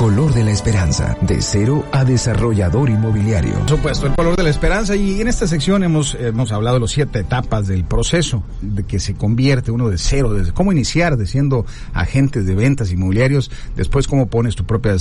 color de la esperanza, de cero a desarrollador inmobiliario. Por supuesto, el color de la esperanza y en esta sección hemos, hemos hablado de las siete etapas del proceso de que se convierte uno de cero, desde cómo iniciar de siendo agente de ventas inmobiliarios, después cómo pones tu propia,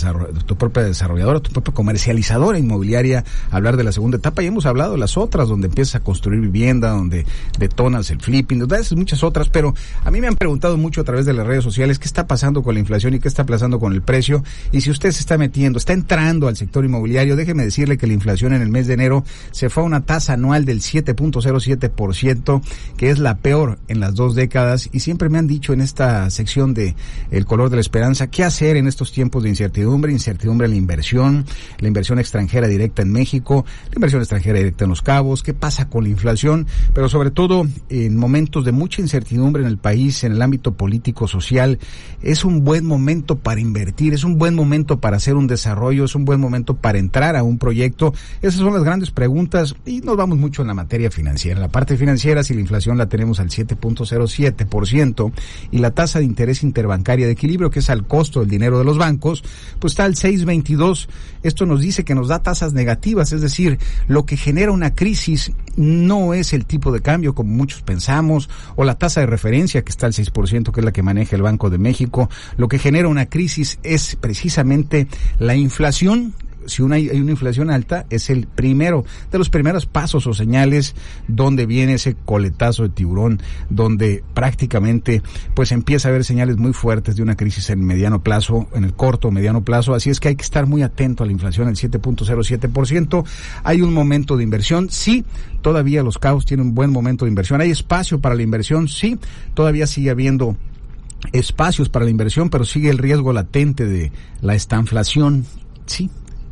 tu propia desarrolladora, tu propia comercializadora inmobiliaria, hablar de la segunda etapa y hemos hablado de las otras, donde empiezas a construir vivienda, donde detonas el flipping, muchas otras, pero a mí me han preguntado mucho a través de las redes sociales qué está pasando con la inflación y qué está pasando con el precio. Y si usted se está metiendo, está entrando al sector inmobiliario, déjeme decirle que la inflación en el mes de enero se fue a una tasa anual del 7.07%, que es la peor en las dos décadas. Y siempre me han dicho en esta sección de El color de la esperanza, qué hacer en estos tiempos de incertidumbre, incertidumbre en la inversión, la inversión extranjera directa en México, la inversión extranjera directa en Los Cabos, qué pasa con la inflación, pero sobre todo en momentos de mucha incertidumbre en el país, en el ámbito político, social, es un buen momento para invertir, es un buen momento para hacer un desarrollo, es un buen momento para entrar a un proyecto. Esas son las grandes preguntas y nos vamos mucho en la materia financiera. La parte financiera, si la inflación la tenemos al 7.07% y la tasa de interés interbancaria de equilibrio, que es al costo del dinero de los bancos, pues está al 6.22. Esto nos dice que nos da tasas negativas, es decir, lo que genera una crisis no es el tipo de cambio como muchos pensamos o la tasa de referencia que está al 6%, que es la que maneja el Banco de México. Lo que genera una crisis es precisamente la inflación si una, hay una inflación alta, es el primero de los primeros pasos o señales donde viene ese coletazo de tiburón, donde prácticamente pues empieza a haber señales muy fuertes de una crisis en mediano plazo, en el corto o mediano plazo. Así es que hay que estar muy atento a la inflación, el 7.07%. Hay un momento de inversión, sí, todavía los caos tienen un buen momento de inversión. Hay espacio para la inversión, sí, todavía sigue habiendo espacios para la inversión, pero sigue el riesgo latente de la estanflación. Sí,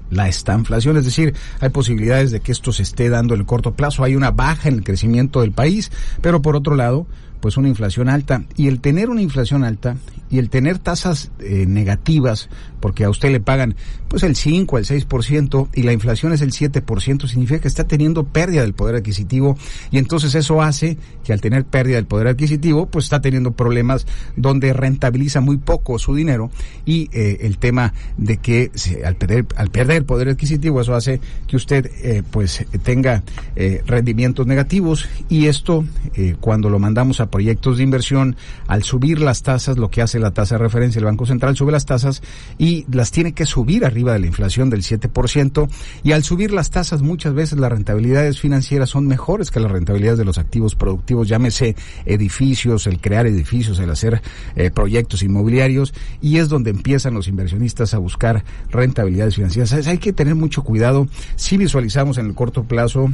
la estanflación, es decir, hay posibilidades de que esto se esté dando en el corto plazo, hay una baja en el crecimiento del país, pero por otro lado, pues una inflación alta. Y el tener una inflación alta y el tener tasas eh, negativas, porque a usted le pagan pues el 5, el 6% y la inflación es el 7%, significa que está teniendo pérdida del poder adquisitivo. Y entonces eso hace que al tener pérdida del poder adquisitivo pues está teniendo problemas donde rentabiliza muy poco su dinero. Y eh, el tema de que al, perder, al perder el poder adquisitivo eso hace que usted eh, pues tenga rendimientos negativos. Y esto cuando lo mandamos a proyectos de inversión al subir las tasas lo que hace la tasa de referencia, el Banco Central sube las tasas y las tiene que subir arriba de la inflación del 7%, y al subir las tasas muchas veces las rentabilidades financieras son mejores que las rentabilidades de los activos productivos, llámese edificios, el crear edificios, el hacer eh, proyectos inmobiliarios, y es donde empiezan los inversionistas a buscar rentabilidades financieras. Hay que tener mucho cuidado. Si visualizamos en el corto plazo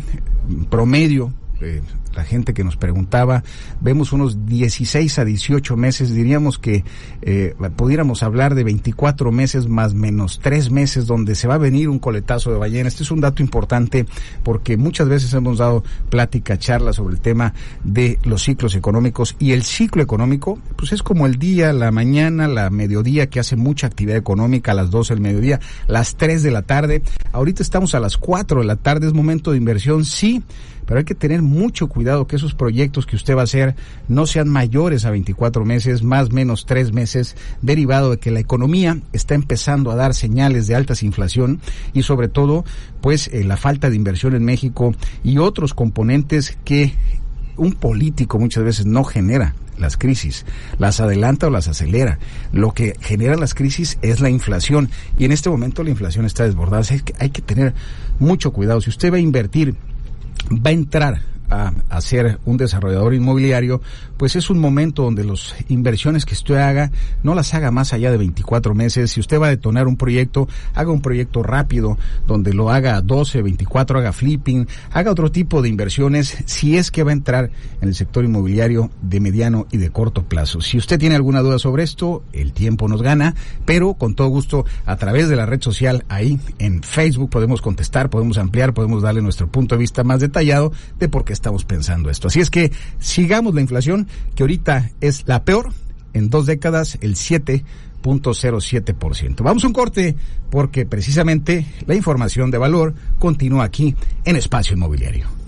promedio eh, la gente que nos preguntaba, vemos unos 16 a 18 meses, diríamos que eh, pudiéramos hablar de 24 meses más menos 3 meses donde se va a venir un coletazo de ballena. Este es un dato importante porque muchas veces hemos dado plática, charla sobre el tema de los ciclos económicos y el ciclo económico, pues es como el día, la mañana, la mediodía que hace mucha actividad económica, a las 12 del mediodía, las 3 de la tarde. Ahorita estamos a las 4 de la tarde, es momento de inversión, sí pero hay que tener mucho cuidado que esos proyectos que usted va a hacer no sean mayores a 24 meses, más menos 3 meses, derivado de que la economía está empezando a dar señales de altas inflación y sobre todo, pues eh, la falta de inversión en México y otros componentes que un político muchas veces no genera las crisis, las adelanta o las acelera. Lo que genera las crisis es la inflación y en este momento la inflación está desbordada. hay que tener mucho cuidado. Si usted va a invertir va a entrar a, ser un desarrollador inmobiliario, pues es un momento donde las inversiones que usted haga no las haga más allá de 24 meses. Si usted va a detonar un proyecto, haga un proyecto rápido, donde lo haga 12, 24, haga flipping, haga otro tipo de inversiones, si es que va a entrar en el sector inmobiliario de mediano y de corto plazo. Si usted tiene alguna duda sobre esto, el tiempo nos gana, pero con todo gusto a través de la red social ahí en Facebook podemos contestar, podemos ampliar, podemos darle nuestro punto de vista más detallado de por qué estamos pensando esto. Así es que sigamos la inflación, que ahorita es la peor en dos décadas, el 7.07%. Vamos a un corte porque precisamente la información de valor continúa aquí en Espacio Inmobiliario.